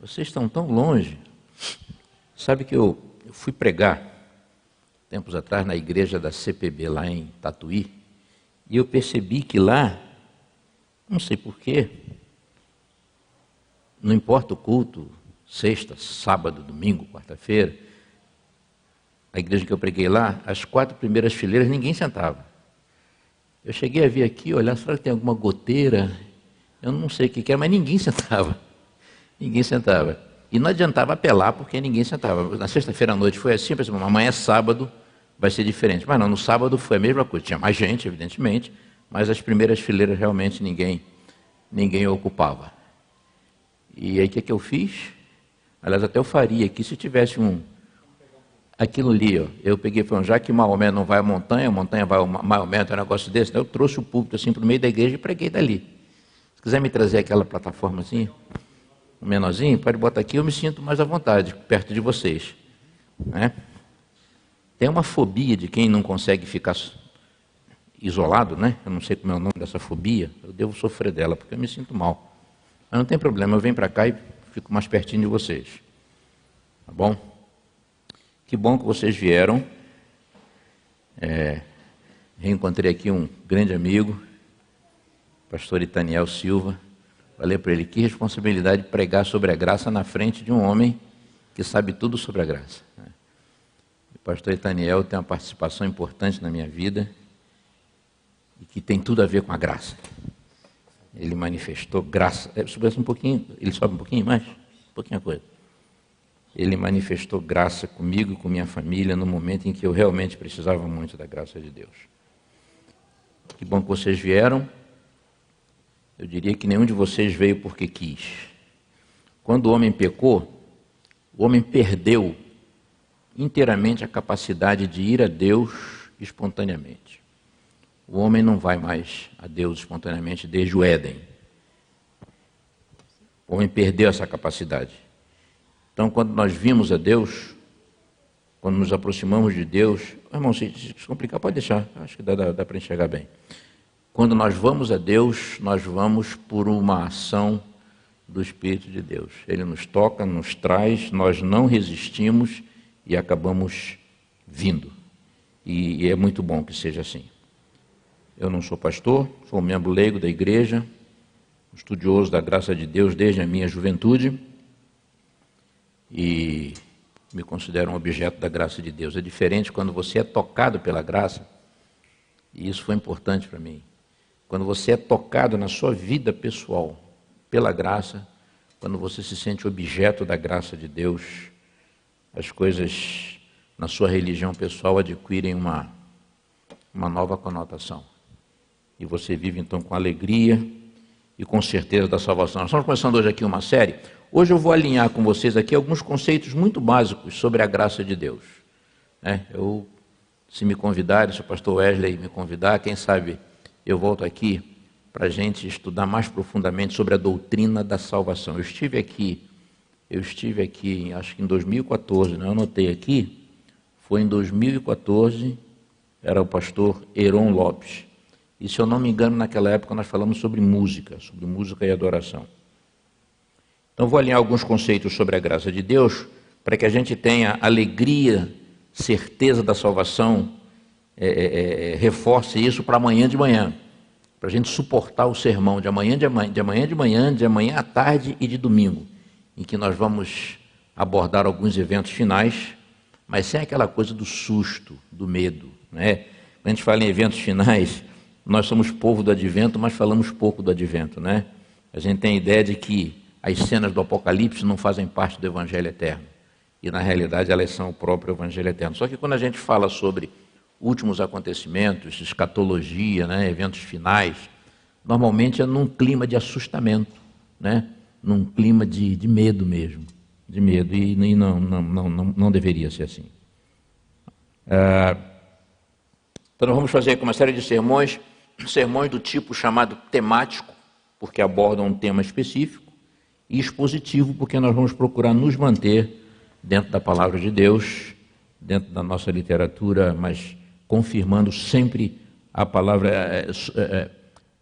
Vocês estão tão longe. Sabe que eu, eu fui pregar tempos atrás na igreja da CPB lá em Tatuí, e eu percebi que lá, não sei porquê, não importa o culto, sexta, sábado, domingo, quarta-feira, a igreja que eu preguei lá, as quatro primeiras fileiras ninguém sentava. Eu cheguei a vir aqui, olhar, será que tem alguma goteira? Eu não sei o que era, mas ninguém sentava. Ninguém sentava. E não adiantava apelar porque ninguém sentava. Na sexta-feira à noite foi assim, pensei, amanhã é sábado, vai ser diferente. Mas não, no sábado foi a mesma coisa. Tinha mais gente, evidentemente, mas as primeiras fileiras realmente ninguém, ninguém ocupava. E aí o que, que eu fiz? Aliás, até eu faria aqui se tivesse um, aquilo ali, ó, eu peguei e falei, já que Maomé não vai à montanha, a montanha vai ao Maomé, tem um negócio desse, eu trouxe o púlpito assim para o meio da igreja e preguei dali. Se quiser me trazer aquela plataforma assim, menorzinho, pode botar aqui, eu me sinto mais à vontade, perto de vocês. Né? Tem uma fobia de quem não consegue ficar isolado, né? Eu não sei como é o nome dessa fobia, eu devo sofrer dela, porque eu me sinto mal. Mas não tem problema, eu venho para cá e fico mais pertinho de vocês. Tá bom? Que bom que vocês vieram. É, reencontrei aqui um grande amigo, pastor Itaniel Silva. Falei para ele que responsabilidade pregar sobre a graça na frente de um homem que sabe tudo sobre a graça. O pastor Itaniel tem uma participação importante na minha vida e que tem tudo a ver com a graça. Ele manifestou graça. É, sobe um pouquinho, ele sobe um pouquinho mais, um pouquinho coisa. Ele manifestou graça comigo e com minha família no momento em que eu realmente precisava muito da graça de Deus. Que bom que vocês vieram. Eu diria que nenhum de vocês veio porque quis. Quando o homem pecou, o homem perdeu inteiramente a capacidade de ir a Deus espontaneamente. O homem não vai mais a Deus espontaneamente desde o Éden. O homem perdeu essa capacidade. Então, quando nós vimos a Deus, quando nos aproximamos de Deus, irmão, se, complicar, pode deixar, acho que dá, dá, dá para enxergar bem. Quando nós vamos a Deus, nós vamos por uma ação do Espírito de Deus. Ele nos toca, nos traz, nós não resistimos e acabamos vindo. E, é muito bom que seja assim. Eu não sou pastor, sou um membro leigo da igreja, estudioso da graça de Deus desde a minha juventude e me considero um objeto da graça de Deus. É diferente quando você é tocado pela graça, e isso foi importante para mim. Quando você é tocado na sua vida pessoal pela graça, quando você se sente objeto da graça de Deus, as coisas na sua religião pessoal adquirem uma, uma nova conotação. E você vive então com alegria e com certeza da salvação. Nós estamos começando hoje aqui uma série Hoje eu vou alinhar com vocês aqui alguns conceitos muito básicos sobre a graça de Deus. É, eu, se me convidarem, se o pastor Wesley me convidar, quem sabe eu volto aqui para a gente estudar mais profundamente sobre a doutrina da salvação. Eu estive aqui, eu estive aqui, acho que em 2014, né? eu anotei aqui, foi em 2014, era o pastor Heron Lopes. E se eu não me engano, naquela época nós falamos sobre música, sobre música e adoração. Então, vou alinhar alguns conceitos sobre a graça de Deus para que a gente tenha alegria, certeza da salvação, é, é, é, é reforce isso para amanhã de manhã, para a gente suportar o sermão de amanhã de, amanhã, de amanhã de manhã, de amanhã à tarde e de domingo, em que nós vamos abordar alguns eventos finais, mas sem aquela coisa do susto, do medo. Né? Quando a gente fala em eventos finais, nós somos povo do advento, mas falamos pouco do advento. Né? A gente tem a ideia de que as cenas do Apocalipse não fazem parte do Evangelho Eterno. E na realidade elas são o próprio Evangelho Eterno. Só que quando a gente fala sobre últimos acontecimentos, escatologia, né, eventos finais, normalmente é num clima de assustamento, né, num clima de, de medo mesmo. De medo. E, e não, não, não, não, deveria ser assim. É, então nós vamos fazer uma série de sermões, sermões do tipo chamado temático, porque abordam um tema específico e expositivo, porque nós vamos procurar nos manter dentro da palavra de Deus, dentro da nossa literatura, mas confirmando sempre a palavra, é, é, é,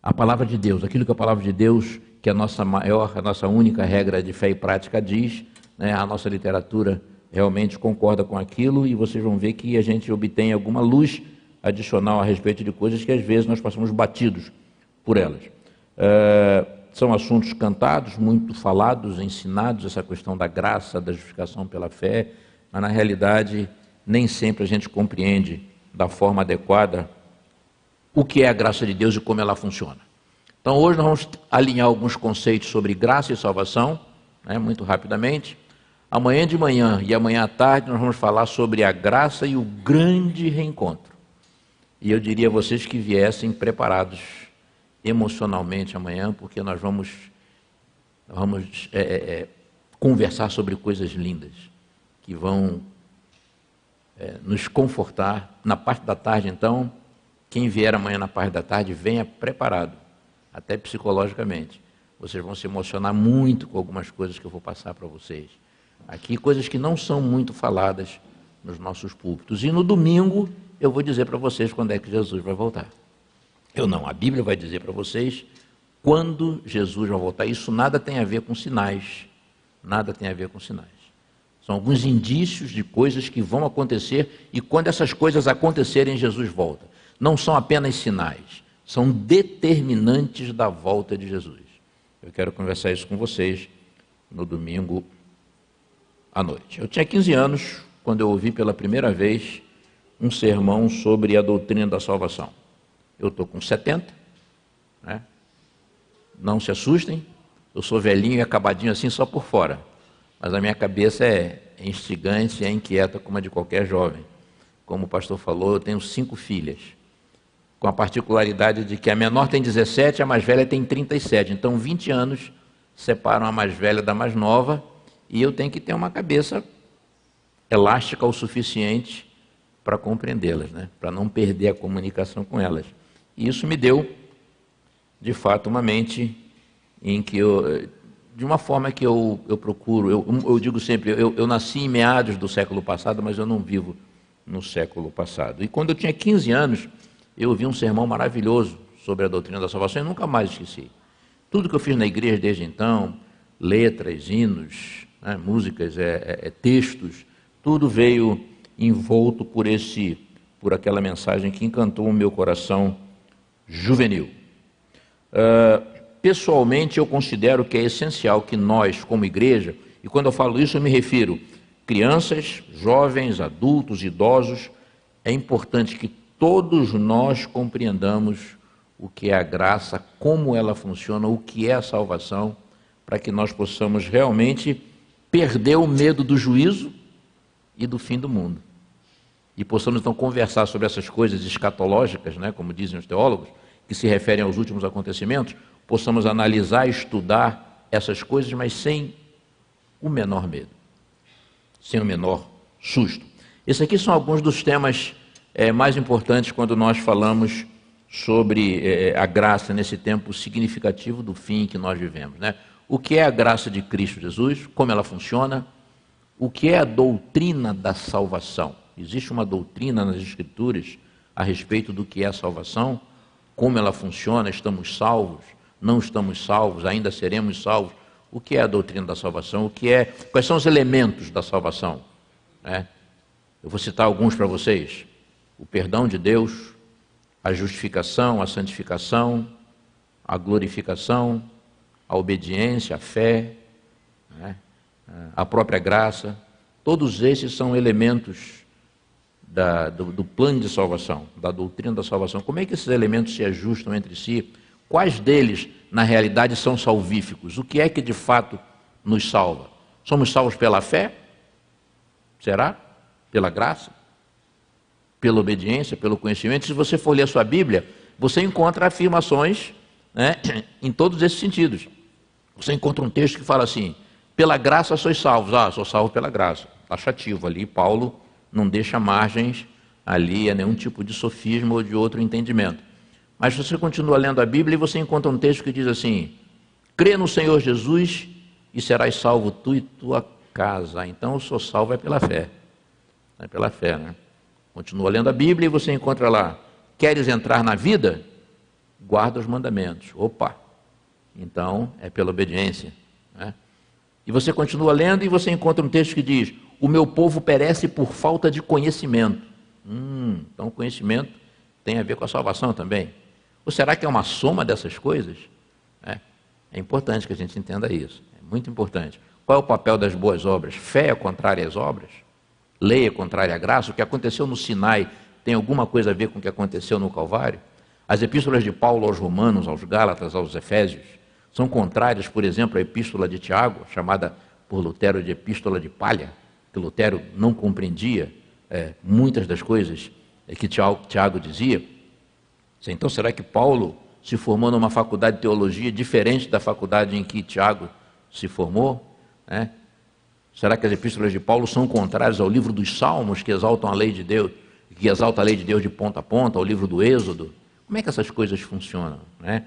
a palavra de Deus, aquilo que a palavra de Deus que a nossa maior, a nossa única regra de fé e prática diz, né, a nossa literatura realmente concorda com aquilo e vocês vão ver que a gente obtém alguma luz adicional a respeito de coisas que às vezes nós passamos batidos por elas. Uh, são assuntos cantados, muito falados, ensinados, essa questão da graça, da justificação pela fé, mas na realidade nem sempre a gente compreende da forma adequada o que é a graça de Deus e como ela funciona. Então hoje nós vamos alinhar alguns conceitos sobre graça e salvação, né, muito rapidamente. Amanhã de manhã e amanhã à tarde nós vamos falar sobre a graça e o grande reencontro. E eu diria a vocês que viessem preparados emocionalmente amanhã, porque nós vamos, vamos é, é, é, conversar sobre coisas lindas que vão é, nos confortar. Na parte da tarde, então, quem vier amanhã na parte da tarde, venha preparado, até psicologicamente. Vocês vão se emocionar muito com algumas coisas que eu vou passar para vocês. Aqui coisas que não são muito faladas nos nossos púlpitos. E no domingo eu vou dizer para vocês quando é que Jesus vai voltar. Eu não, a Bíblia vai dizer para vocês quando Jesus vai voltar. Isso nada tem a ver com sinais. Nada tem a ver com sinais. São alguns indícios de coisas que vão acontecer e quando essas coisas acontecerem, Jesus volta. Não são apenas sinais, são determinantes da volta de Jesus. Eu quero conversar isso com vocês no domingo à noite. Eu tinha 15 anos quando eu ouvi pela primeira vez um sermão sobre a doutrina da salvação. Eu estou com 70, né? não se assustem, eu sou velhinho e acabadinho assim só por fora, mas a minha cabeça é instigante e é inquieta como a de qualquer jovem. Como o pastor falou, eu tenho cinco filhas, com a particularidade de que a menor tem 17, a mais velha tem 37, então 20 anos separam a mais velha da mais nova e eu tenho que ter uma cabeça elástica o suficiente para compreendê-las, né? para não perder a comunicação com elas. E isso me deu, de fato, uma mente em que eu, de uma forma que eu, eu procuro, eu, eu digo sempre, eu, eu nasci em meados do século passado, mas eu não vivo no século passado. E quando eu tinha 15 anos, eu ouvi um sermão maravilhoso sobre a doutrina da salvação e nunca mais esqueci. Tudo que eu fiz na igreja desde então, letras, hinos, né, músicas, é, é, é, textos, tudo veio envolto por esse, por aquela mensagem que encantou o meu coração juvenil. Uh, pessoalmente, eu considero que é essencial que nós, como igreja, e quando eu falo isso, eu me refiro crianças, jovens, adultos, idosos, é importante que todos nós compreendamos o que é a graça, como ela funciona, o que é a salvação, para que nós possamos realmente perdeu o medo do juízo e do fim do mundo. E possamos então conversar sobre essas coisas escatológicas, né, como dizem os teólogos, que se referem aos últimos acontecimentos, possamos analisar, estudar essas coisas, mas sem o menor medo, sem o menor susto. Esses aqui são alguns dos temas é, mais importantes quando nós falamos sobre é, a graça nesse tempo significativo do fim que nós vivemos. Né? o que é a graça de Cristo Jesus, como ela funciona, o que é a doutrina da salvação. Existe uma doutrina nas Escrituras a respeito do que é a salvação, como ela funciona, estamos salvos, não estamos salvos, ainda seremos salvos. O que é a doutrina da salvação? O que é? Quais são os elementos da salvação? É. Eu vou citar alguns para vocês: o perdão de Deus, a justificação, a santificação, a glorificação, a obediência, a fé, né? a própria graça, todos esses são elementos da, do, do, plano de salvação, da doutrina da salvação. Como é que esses elementos se ajustam entre si? Quais deles, na realidade, são salvíficos? O que é que de fato nos salva? Somos salvos pela fé? Será? Pela graça? Pela obediência? Pelo conhecimento? Se você for ler a sua Bíblia, você encontra afirmações né, em todos esses sentidos. Você encontra um texto que fala assim: pela graça sois salvos. Ah, sou salvo pela graça. Taxativo ali. Paulo não deixa margens ali a nenhum tipo de sofisma ou de outro entendimento. Mas você continua lendo a Bíblia e você encontra um texto que diz assim: crê no Senhor Jesus e serás salvo tu e tua casa. Então eu sou salvo é pela fé. É pela fé, né? Continua lendo a Bíblia e você encontra lá: queres entrar na vida? Guarda os mandamentos. Opa! Então, é pela obediência. Né? E você continua lendo e você encontra um texto que diz: O meu povo perece por falta de conhecimento. Hum, então, conhecimento tem a ver com a salvação também. Ou será que é uma soma dessas coisas? É, é importante que a gente entenda isso. É muito importante. Qual é o papel das boas obras? Fé é contrária às obras? Lei é contrária à graça? O que aconteceu no Sinai tem alguma coisa a ver com o que aconteceu no Calvário? As epístolas de Paulo aos Romanos, aos Gálatas, aos Efésios, são contrárias, por exemplo, à epístola de Tiago, chamada por Lutero de epístola de palha, que Lutero não compreendia é, muitas das coisas que Tiago, Tiago dizia. Então, será que Paulo se formou numa faculdade de teologia diferente da faculdade em que Tiago se formou? Né? Será que as epístolas de Paulo são contrárias ao livro dos Salmos, que exaltam a lei de Deus, que exalta a lei de Deus de ponta a ponta, ao livro do Êxodo? Como é que essas coisas funcionam? Né?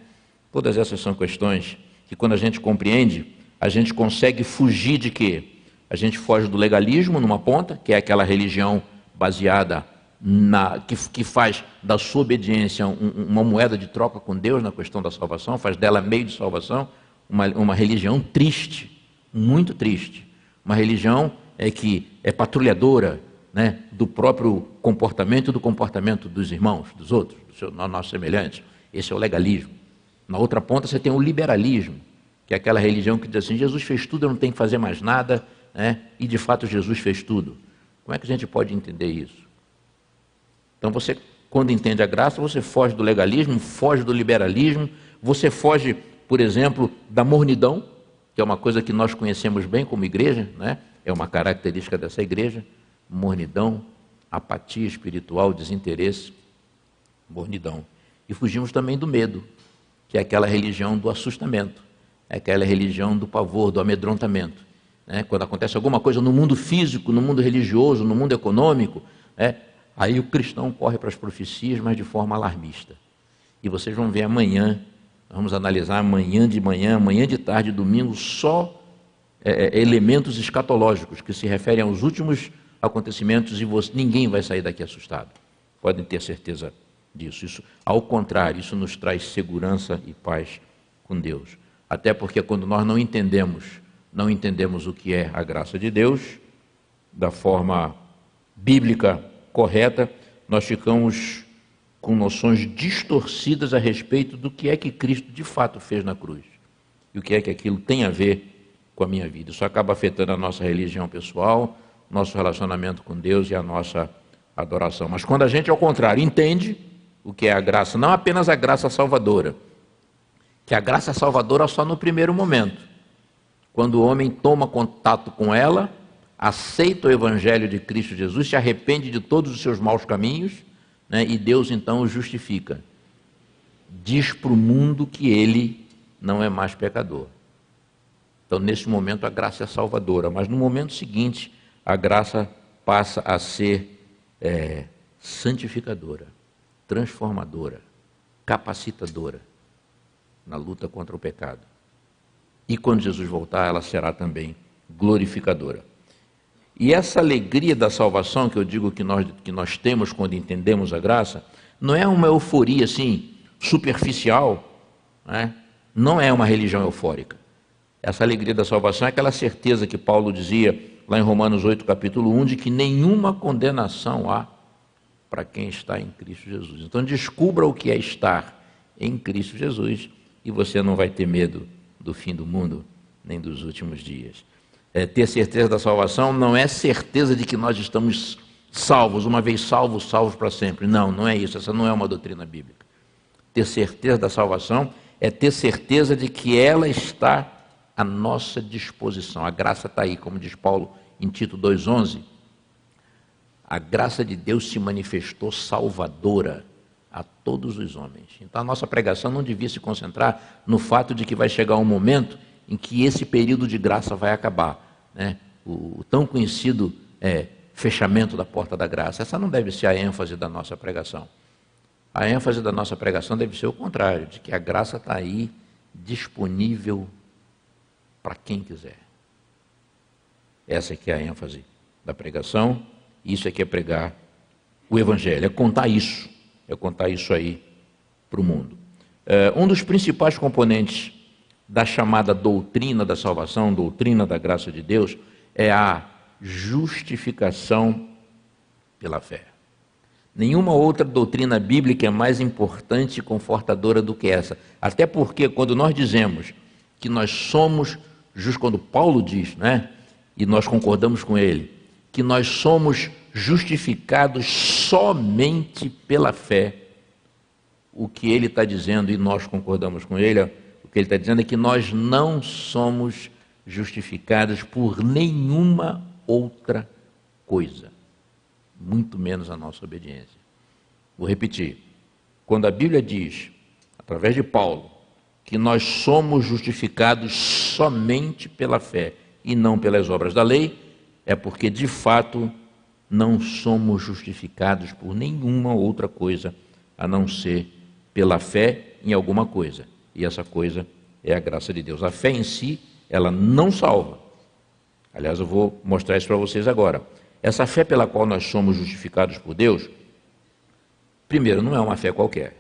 Todas essas são questões que, quando a gente compreende, a gente consegue fugir de quê? A gente foge do legalismo numa ponta, que é aquela religião baseada na, que, que, faz da sua obediência um, uma moeda de troca com Deus na questão da salvação, faz dela meio de salvação, uma, uma religião triste, muito triste. Uma religião é que é patrulhadora né, do próprio comportamento e do comportamento dos irmãos, dos outros, dos nossos semelhantes. Esse é o legalismo. Na outra ponta você tem o liberalismo, que é aquela religião que diz assim: Jesus fez tudo, eu não tenho que fazer mais nada, né? e de fato Jesus fez tudo. Como é que a gente pode entender isso? Então você, quando entende a graça, você foge do legalismo, foge do liberalismo, você foge, por exemplo, da mornidão, que é uma coisa que nós conhecemos bem como igreja, né? é uma característica dessa igreja, mornidão, apatia espiritual, desinteresse, mornidão. E fugimos também do medo, que é aquela religião do assustamento, é aquela religião do pavor, do amedrontamento. Né? Quando acontece alguma coisa no mundo físico, no mundo religioso, no mundo econômico, né? Aí o cristão corre para as profecias, mas de forma alarmista. E vocês vão ver amanhã Vamos analisar amanhã de manhã, amanhã de tarde, domingo, só é, é, elementos escatológicos que se referem aos últimos acontecimentos e você, ninguém vai sair daqui assustado. Podem ter certeza disso. Isso, ao contrário, isso nos traz segurança e paz com Deus. Até porque quando nós não entendemos, não entendemos o que é a graça de Deus da forma bíblica correta, nós ficamos com noções distorcidas a respeito do que é que Cristo de fato fez na cruz e o que é que aquilo tem a ver com a minha vida. Isso acaba afetando a nossa religião pessoal, nosso relacionamento com Deus e a nossa adoração. Mas quando a gente, ao contrário, entende o que é a graça, não apenas a graça salvadora, que a graça salvadora só no primeiro momento, quando o homem toma contato com ela, aceita o evangelho de Cristo Jesus, se arrepende de todos os seus maus caminhos né? e Deus então o justifica. Diz para o mundo que ele não é mais pecador. Então, nesse momento, a graça é salvadora, mas no momento seguinte, a graça passa a ser é, santificadora, transformadora, capacitadora na luta contra o pecado. E quando Jesus voltar, ela será também glorificadora. E essa alegria da salvação que eu digo que nós, que nós temos quando entendemos a graça, não é uma euforia assim, superficial, né? não é uma religião eufórica. Essa alegria da salvação é aquela certeza que Paulo dizia lá em Romanos 8, capítulo 1, de que nenhuma condenação há para quem está em Cristo Jesus. Então descubra o que é estar em Cristo Jesus e você não vai ter medo do fim do mundo nem dos últimos dias é, ter certeza da salvação não é certeza de que nós estamos salvos, uma vez salvos, salvos para sempre. Não, não é isso. Essa não é uma doutrina bíblica. Ter certeza da salvação é ter certeza de que ela está à nossa disposição. A graça está aí, como diz Paulo em Tito 2,11. A graça de Deus se manifestou salvadora a todos os homens. Então a nossa pregação não devia se concentrar no fato de que vai chegar um momento em que esse período de graça vai acabar. Né? O, o tão conhecido é, fechamento da porta da graça. Essa não deve ser a ênfase da nossa pregação. A ênfase da nossa pregação deve ser o contrário, de que a graça está aí disponível para quem quiser. Essa é que é a ênfase da pregação, isso é que é pregar o Evangelho, é contar isso, é contar isso aí para o mundo. É, um dos principais componentes da chamada doutrina da salvação, doutrina da graça de Deus, é a justificação pela fé. Nenhuma outra doutrina bíblica é mais importante e confortadora do que essa. Até porque quando nós dizemos que nós somos justos, quando Paulo diz, né? E nós concordamos com ele, que nós somos justificados somente pela fé. O que ele está dizendo, e nós concordamos com ele, o que ele está dizendo é que nós não somos justificados por nenhuma outra coisa muito menos a nossa obediência. Vou repetir. Quando a Bíblia diz, através de Paulo, que nós somos justificados somente pela fé e não pelas obras da lei, é porque de fato não somos justificados por nenhuma outra coisa a não ser pela fé em alguma coisa. E essa coisa é a graça de Deus. A fé em si, ela não salva. Aliás, eu vou mostrar isso para vocês agora. Essa fé pela qual nós somos justificados por Deus, primeiro, não é uma fé qualquer.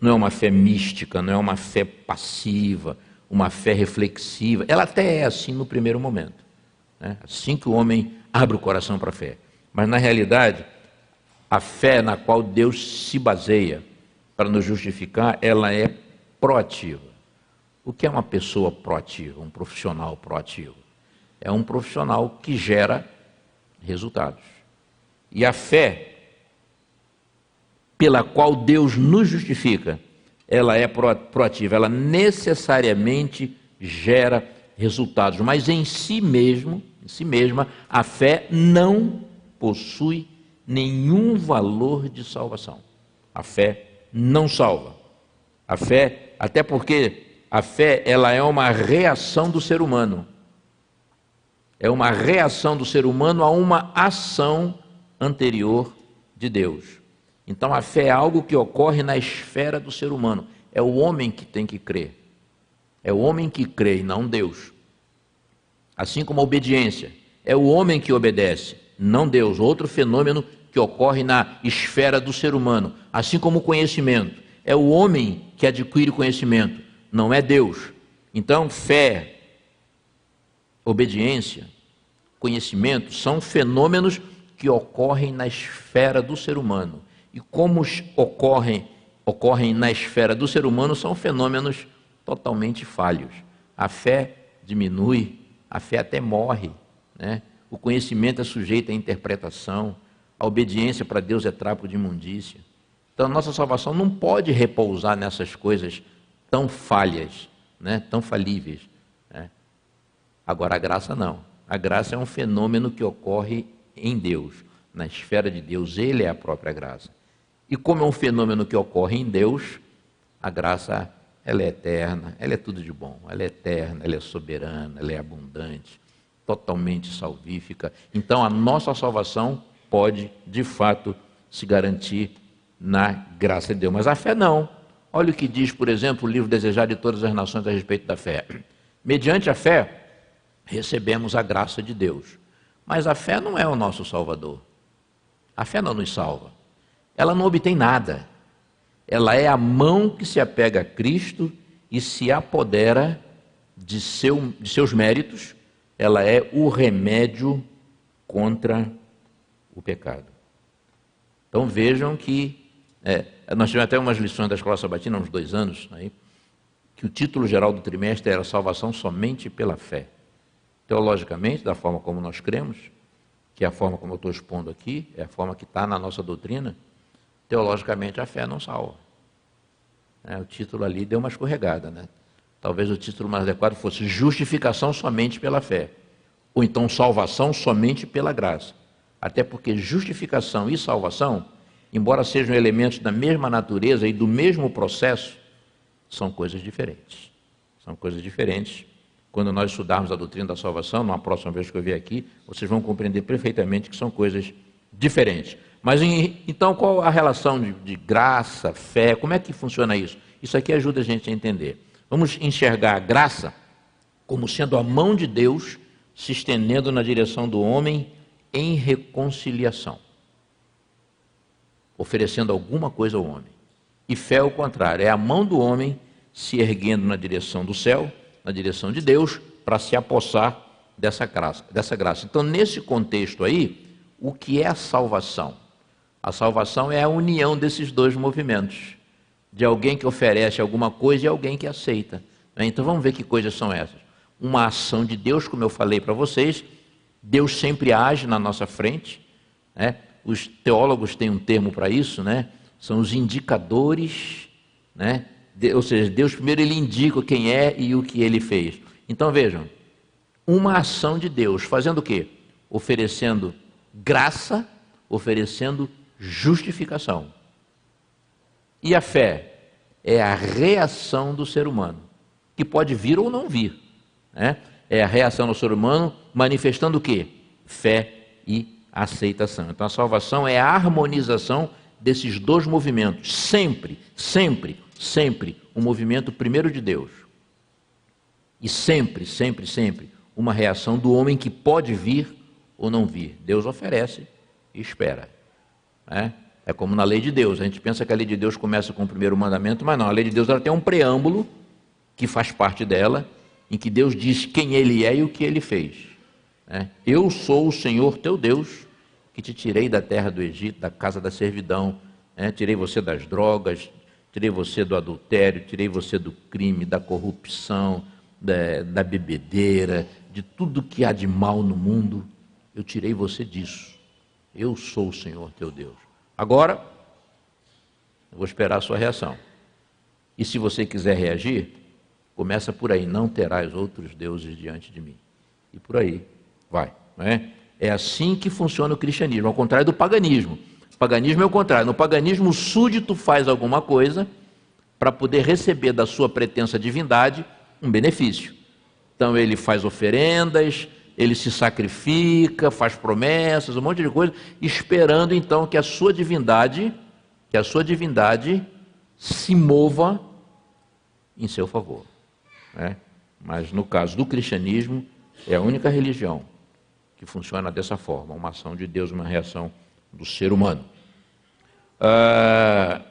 Não é uma fé mística, não é uma fé passiva, uma fé reflexiva. Ela até é assim no primeiro momento. Né? Assim que o homem abre o coração para a fé. Mas na realidade, a fé na qual Deus se baseia para nos justificar, ela é proativa. O que é uma pessoa proativa, um profissional proativo? É um profissional que gera resultados. E a fé pela qual Deus nos justifica, ela é proativa, ela necessariamente gera resultados, mas em si mesmo, em si mesma, a fé não possui nenhum valor de salvação. A fé não salva. A fé, até porque a fé ela é uma reação do ser humano é uma reação do ser humano a uma ação anterior de Deus. Então a fé é algo que ocorre na esfera do ser humano. É o homem que tem que crer. É o homem que crê não Deus. Assim como a obediência. É o homem que obedece, não Deus. Outro fenômeno que ocorre na esfera do ser humano. Assim como o conhecimento. É o homem que adquire conhecimento, não é Deus. Então, fé, obediência, conhecimento são fenômenos que ocorrem na esfera do ser humano. E como ocorrem, ocorrem na esfera do ser humano, são fenômenos totalmente falhos. A fé diminui, a fé até morre. Né? O conhecimento é sujeito à interpretação, a obediência para Deus é trapo de imundícia. Então, a nossa salvação não pode repousar nessas coisas tão falhas, né? tão falíveis. Agora, a graça não. A graça é um fenômeno que ocorre em Deus, na esfera de Deus. Ele é a própria graça. E como é um fenômeno que ocorre em Deus, a graça ela é eterna, ela é tudo de bom, ela é eterna, ela é soberana, ela é abundante, totalmente salvífica. Então a nossa salvação pode, de fato, se garantir na graça de Deus. Mas a fé não. Olha o que diz, por exemplo, o livro Desejar de Todas as Nações a respeito da fé. Mediante a fé, recebemos a graça de Deus. Mas a fé não é o nosso Salvador. A fé não nos salva. Ela não obtém nada. Ela é a mão que se apega a Cristo e se apodera de, seu, de seus méritos. Ela é o remédio contra o pecado. Então vejam que é, nós tivemos até umas lições da escola sabatina, uns dois anos, aí, que o título geral do trimestre era Salvação somente pela fé teologicamente, da forma como nós cremos, que é a forma como eu estou expondo aqui, é a forma que está na nossa doutrina, teologicamente a fé não salva. É, o título ali deu uma escorregada, né? Talvez o título mais adequado fosse justificação somente pela fé, ou então salvação somente pela graça. Até porque justificação e salvação, embora sejam elementos da mesma natureza e do mesmo processo, são coisas diferentes. São coisas diferentes quando nós estudarmos a doutrina da salvação, numa próxima vez que eu vier aqui, vocês vão compreender perfeitamente que são coisas diferentes. Mas então qual a relação de, de, graça, fé? Como é que funciona isso? Isso aqui ajuda a gente a entender. Vamos enxergar a graça como sendo a mão de Deus se estendendo na direção do homem em reconciliação, oferecendo alguma coisa ao homem. E fé é o contrário, é a mão do homem se erguendo na direção do céu, na direção de Deus, para se apossar dessa graça, dessa graça. Então, nesse contexto aí, o que é a salvação? A salvação é a união desses dois movimentos, de alguém que oferece alguma coisa e alguém que aceita. Né? Então, vamos ver que coisas são essas. Uma ação de Deus, como eu falei para vocês, Deus sempre age na nossa frente. Né? Os teólogos têm um termo para isso, né? São os indicadores, né? De, ou seja, Deus primeiro ele indica quem é e o que ele fez. Então vejam, uma ação de Deus fazendo o quê? Oferecendo graça, oferecendo justificação. E a fé é a reação do ser humano, que pode vir ou não vir. Né? É a reação do ser humano manifestando o quê? Fé e aceitação. Então a salvação é a harmonização desses dois movimentos, sempre, sempre, sempre um movimento primeiro de Deus. E sempre, sempre, sempre uma reação do homem que pode vir ou não vir. Deus oferece e espera. É, é como na lei de Deus. A gente pensa que a lei de Deus começa com o primeiro mandamento, mas não. A lei de Deus ela tem um preâmbulo que faz parte dela, em que Deus diz quem Ele é e o que Ele fez. É, eu sou o Senhor teu Deus, que te tirei da terra do Egito, da casa da servidão, é, tirei você das drogas, tirei você do adultério, tirei você do crime, da corrupção, da, da bebedeira, de tudo que há de mal no mundo, eu tirei você disso. Eu sou o Senhor teu Deus. Agora, eu vou esperar a sua reação. E se você quiser reagir, começa por aí, não terás outros deuses diante de mim. E por aí vai. Não é? é assim que funciona o cristianismo, ao contrário do paganismo. O paganismo é o contrário. No paganismo, o súdito faz alguma coisa para poder receber da sua pretensa divindade um benefício. Então ele faz oferendas, ele se sacrifica, faz promessas, um monte de coisa, esperando então que a sua divindade, que a sua divindade se mova em seu favor. Né? Mas no caso do cristianismo, é a única religião que funciona dessa forma, uma ação de Deus, uma reação do ser humano. Ah,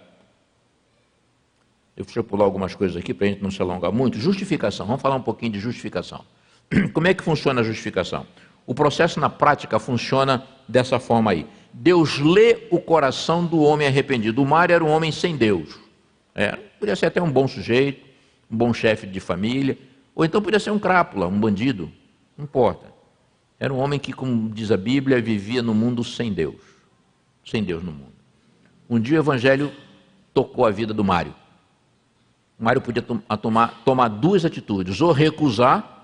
eu eu pular algumas coisas aqui para a gente não se alongar muito. Justificação, vamos falar um pouquinho de justificação. Como é que funciona a justificação? O processo na prática funciona dessa forma aí. Deus lê o coração do homem arrependido. O Mário era um homem sem Deus. É, podia ser até um bom sujeito, um bom chefe de família, ou então podia ser um crápula, um bandido, não importa. Era um homem que, como diz a Bíblia, vivia no mundo sem Deus. Sem Deus no mundo. Um dia o evangelho tocou a vida do Mário. O Mário podia tomar, tomar duas atitudes: ou recusar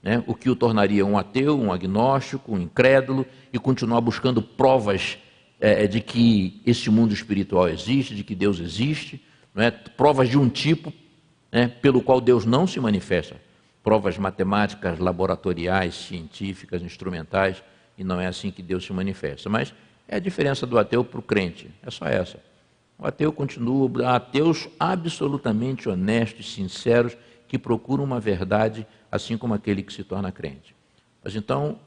né, o que o tornaria um ateu, um agnóstico, um incrédulo, e continuar buscando provas é, de que esse mundo espiritual existe, de que Deus existe, é? provas de um tipo né, pelo qual Deus não se manifesta provas matemáticas, laboratoriais, científicas, instrumentais, e não é assim que Deus se manifesta. Mas é a diferença do ateu para o crente, é só essa. O ateu continua, ateus absolutamente honestos, sinceros, que procuram uma verdade, assim como aquele que se torna crente. Mas então,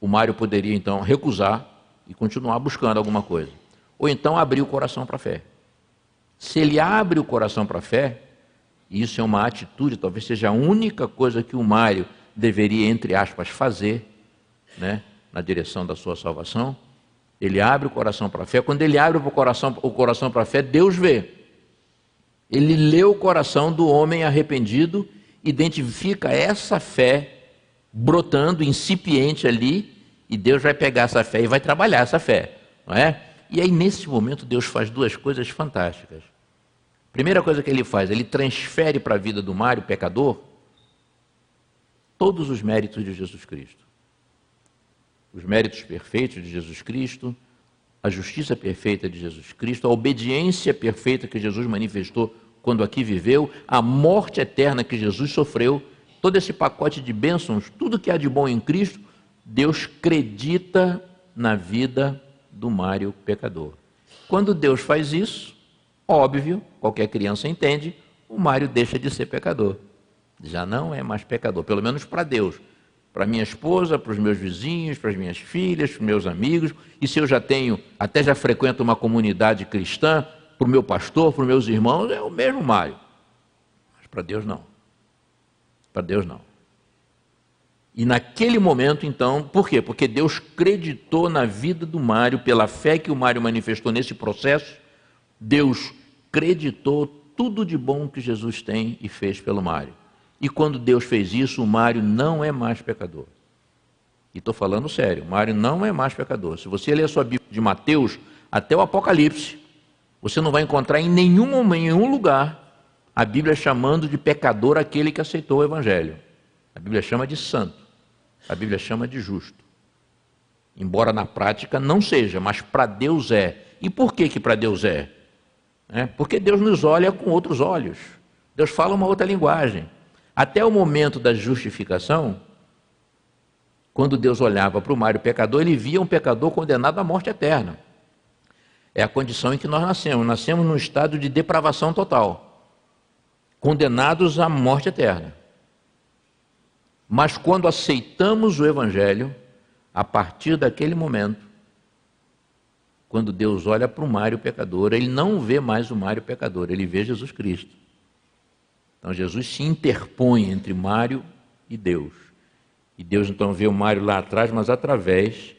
o Mário poderia então recusar e continuar buscando alguma coisa. Ou então abrir o coração para a fé. Se ele abre o coração para a fé, e isso é uma atitude, talvez seja a única coisa que o Mário deveria, entre aspas, fazer, né, na direção da sua salvação. Ele abre o coração para a fé. Quando ele abre o coração, o coração para a fé, Deus vê. Ele lê o coração do homem arrependido, identifica essa fé brotando, incipiente ali, e Deus vai pegar essa fé e vai trabalhar essa fé, não é? E aí, nesse momento, Deus faz duas coisas fantásticas. Primeira coisa que ele faz, ele transfere para a vida do Mário, pecador, todos os méritos de Jesus Cristo. Os méritos perfeitos de Jesus Cristo, a justiça perfeita de Jesus Cristo, a obediência perfeita que Jesus manifestou quando aqui viveu, a morte eterna que Jesus sofreu, todo esse pacote de bênçãos, tudo que há de bom em Cristo, Deus acredita na vida do Mário pecador. Quando Deus faz isso, Óbvio, qualquer criança entende, o Mário deixa de ser pecador. Já não é mais pecador, pelo menos para Deus. Para minha esposa, para os meus vizinhos, para as minhas filhas, para os meus amigos. E se eu já tenho, até já frequento uma comunidade cristã, para o meu pastor, para os meus irmãos, é o mesmo Mário. para Deus não. Para Deus não. E naquele momento, então, por quê? Porque Deus creditou na vida do Mário, pela fé que o Mário manifestou nesse processo, Deus creditou tudo de bom que Jesus tem e fez pelo Mário. E quando Deus fez isso, o Mário não é mais pecador. E estou falando sério, o Mário não é mais pecador. Se você ler a sua Bíblia de Mateus até o Apocalipse, você não vai encontrar em nenhum, em nenhum lugar a Bíblia chamando de pecador aquele que aceitou o Evangelho. A Bíblia chama de santo. A Bíblia chama de justo. Embora na prática não seja, mas para Deus é. E por que que para Deus é? É? Porque Deus nos olha com outros olhos. Deus fala uma outra linguagem. Até o momento da justificação, quando Deus olhava para o Mário pecador, ele via um pecador condenado à morte eterna. É a condição em que nós nascemos. Nascemos num estado de depravação total, condenados à morte eterna. Mas quando aceitamos o Evangelho, a partir daquele momento, quando Deus olha para o Mário pecador, ele não vê mais o Mário pecador, ele vê Jesus Cristo. Então Jesus se interpõe entre Mário e Deus. E Deus então vê o Mário lá atrás, mas através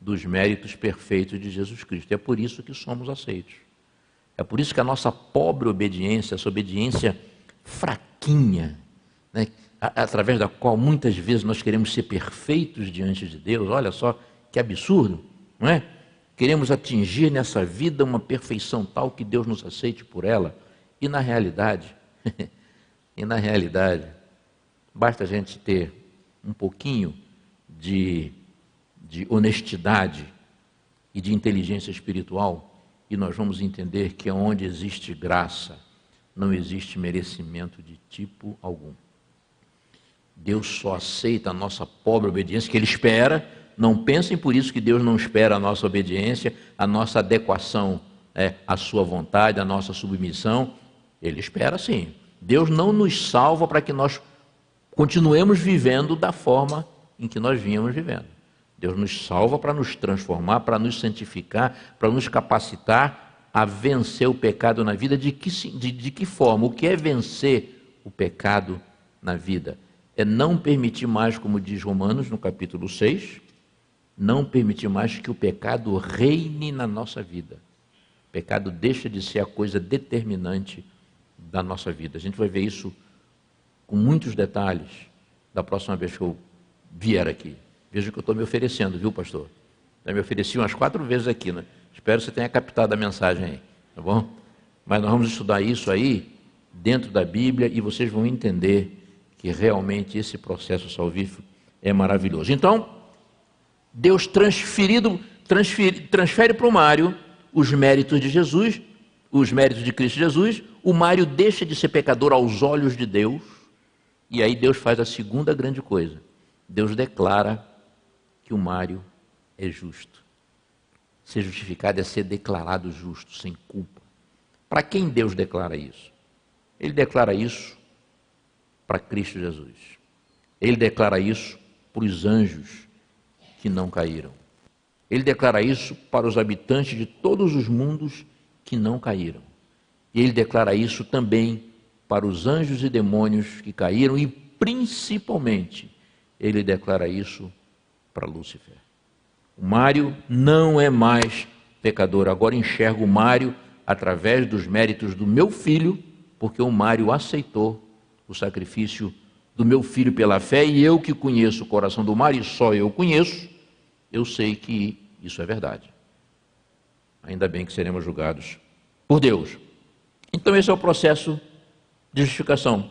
dos méritos perfeitos de Jesus Cristo. É por isso que somos aceitos. É por isso que a nossa pobre obediência, essa obediência fraquinha, né, através da qual muitas vezes nós queremos ser perfeitos diante de Deus. Olha só que absurdo, não é? Queremos atingir nessa vida uma perfeição tal que Deus nos aceite por ela. E na realidade, e na realidade, basta a gente ter um pouquinho de, de honestidade e de inteligência espiritual e nós vamos entender que onde existe graça, não existe merecimento de tipo algum. Deus só aceita a nossa pobre obediência, que Ele espera. Não pensem por isso que Deus não espera a nossa obediência, a nossa adequação é, à Sua vontade, a nossa submissão. Ele espera sim. Deus não nos salva para que nós continuemos vivendo da forma em que nós vínhamos vivendo. Deus nos salva para nos transformar, para nos santificar, para nos capacitar a vencer o pecado na vida. De que, de, de que forma? O que é vencer o pecado na vida? é não permitir mais, como diz Romanos no capítulo 6, não permitir mais que o pecado reine na nossa vida. O pecado deixa de ser a coisa determinante da nossa vida. A gente vai ver isso com muitos detalhes da próxima vez que eu vier aqui. Veja que eu estou me oferecendo, viu, pastor? Já me ofereci umas quatro vezes aqui, né? Espero que você tenha captado a mensagem aí, tá bom? Mas nós vamos estudar isso aí dentro da Bíblia e vocês vão entender que realmente esse processo salvífico é maravilhoso. Então, Deus transferido, transfere, transfere para o Mário os méritos de Jesus, os méritos de Cristo Jesus, o Mário deixa de ser pecador aos olhos de Deus, e aí Deus faz a segunda grande coisa. Deus declara que o Mário é justo. Ser justificado é ser declarado justo, sem culpa. Para quem Deus declara isso? Ele declara isso para Cristo Jesus. Ele declara isso para os anjos que não caíram. Ele declara isso para os habitantes de todos os mundos que não caíram. E ele declara isso também para os anjos e demônios que caíram e principalmente ele declara isso para Lúcifer. O Mário não é mais pecador. Agora enxergo o Mário através dos méritos do meu filho, porque o Mário aceitou o sacrifício do meu filho pela fé, e eu que conheço o coração do mar, e só eu conheço, eu sei que isso é verdade. Ainda bem que seremos julgados por Deus. Então, esse é o processo de justificação.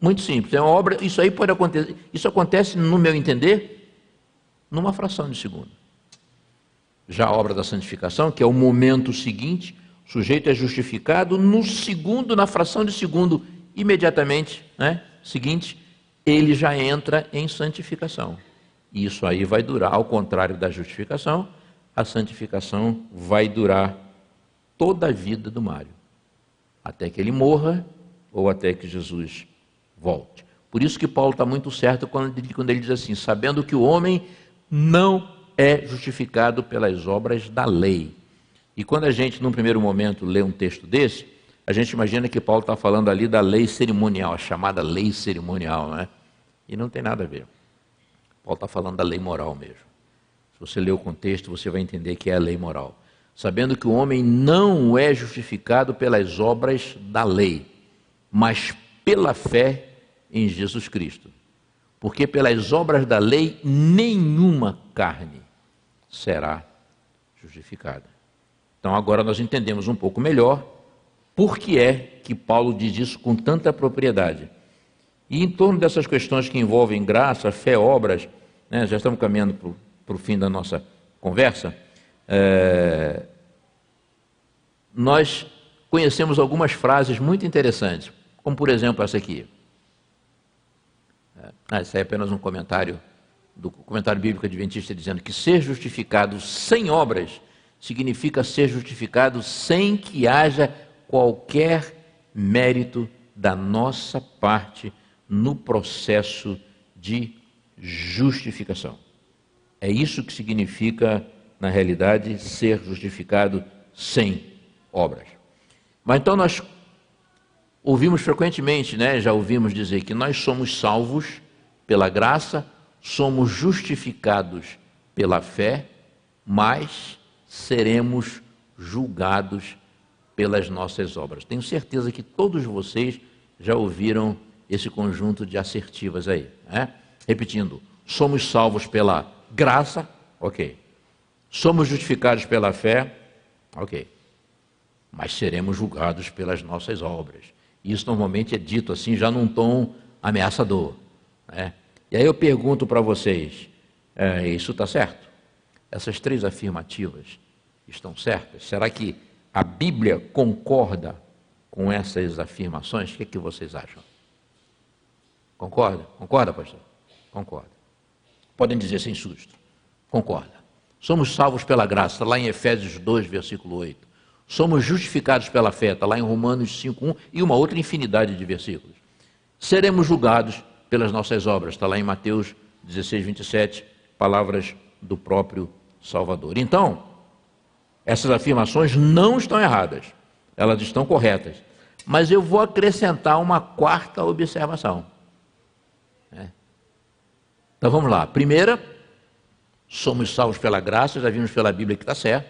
Muito simples. É uma obra, isso aí pode acontecer. Isso acontece, no meu entender, numa fração de segundo. Já a obra da santificação, que é o momento seguinte, o sujeito é justificado no segundo, na fração de segundo imediatamente, né, seguinte, ele já entra em santificação. Isso aí vai durar, ao contrário da justificação, a santificação vai durar toda a vida do Mário, até que ele morra ou até que Jesus volte. Por isso que Paulo está muito certo quando ele, quando ele diz assim: sabendo que o homem não é justificado pelas obras da lei. E quando a gente, num primeiro momento, lê um texto desse, a gente imagina que Paulo está falando ali da lei cerimonial, a chamada lei cerimonial, não é? E não tem nada a ver. Paulo está falando da lei moral mesmo. Se você ler o contexto, você vai entender que é a lei moral. Sabendo que o homem não é justificado pelas obras da lei, mas pela fé em Jesus Cristo. Porque pelas obras da lei, nenhuma carne será justificada. Então agora nós entendemos um pouco melhor por que é que Paulo diz isso com tanta propriedade. E em torno dessas questões que envolvem graça, fé, obras, né, já estamos caminhando para o fim da nossa conversa, é, nós conhecemos algumas frases muito interessantes, como por exemplo essa aqui. É, ah, é apenas um comentário do comentário bíblico adventista dizendo que ser justificado sem obras significa ser justificado sem que haja qualquer mérito da nossa parte no processo de justificação. É isso que significa, na realidade, ser justificado sem obras. Mas então nós ouvimos frequentemente, né, já ouvimos dizer que nós somos salvos pela graça, somos justificados pela fé, mas seremos julgados pelas nossas obras. Tenho certeza que todos vocês já ouviram esse conjunto de assertivas aí. Né? Repetindo: somos salvos pela graça, ok. Somos justificados pela fé, ok. Mas seremos julgados pelas nossas obras. Isso normalmente é dito assim, já num tom ameaçador. Né? E aí eu pergunto para vocês: é, isso está certo? Essas três afirmativas estão certas? Será que a Bíblia concorda com essas afirmações? O que, é que vocês acham? Concorda? Concorda, pastor? Concorda. Podem dizer sem susto. Concorda. Somos salvos pela graça, lá em Efésios 2, versículo 8. Somos justificados pela fé, está lá em Romanos 5, 1 e uma outra infinidade de versículos. Seremos julgados pelas nossas obras, está lá em Mateus 16, 27, palavras do próprio Salvador. Então, essas afirmações não estão erradas, elas estão corretas. Mas eu vou acrescentar uma quarta observação. Então vamos lá. Primeira, somos salvos pela graça, já vimos pela Bíblia que está certo.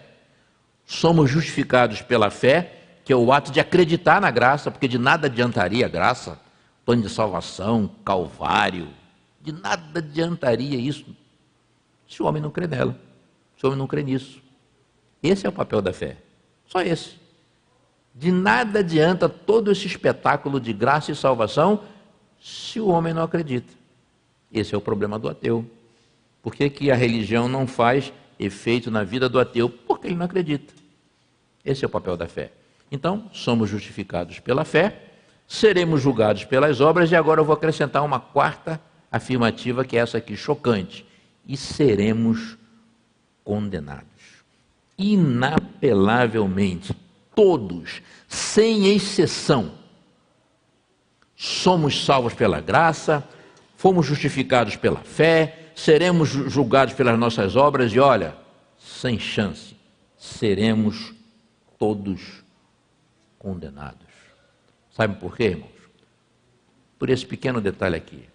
Somos justificados pela fé, que é o ato de acreditar na graça, porque de nada adiantaria a graça, plano de salvação, calvário, de nada adiantaria isso se o homem não crê nela, se o homem não crê nisso. Esse é o papel da fé. Só esse. De nada adianta todo esse espetáculo de graça e salvação se o homem não acredita. Esse é o problema do ateu. Por que, que a religião não faz efeito na vida do ateu? Porque ele não acredita. Esse é o papel da fé. Então, somos justificados pela fé, seremos julgados pelas obras, e agora eu vou acrescentar uma quarta afirmativa, que é essa aqui, chocante: e seremos condenados inapelavelmente, todos, sem exceção, somos salvos pela graça, fomos justificados pela fé, seremos julgados pelas nossas obras e olha, sem chance, seremos todos condenados. Sabe por quê, irmãos? Por esse pequeno detalhe aqui.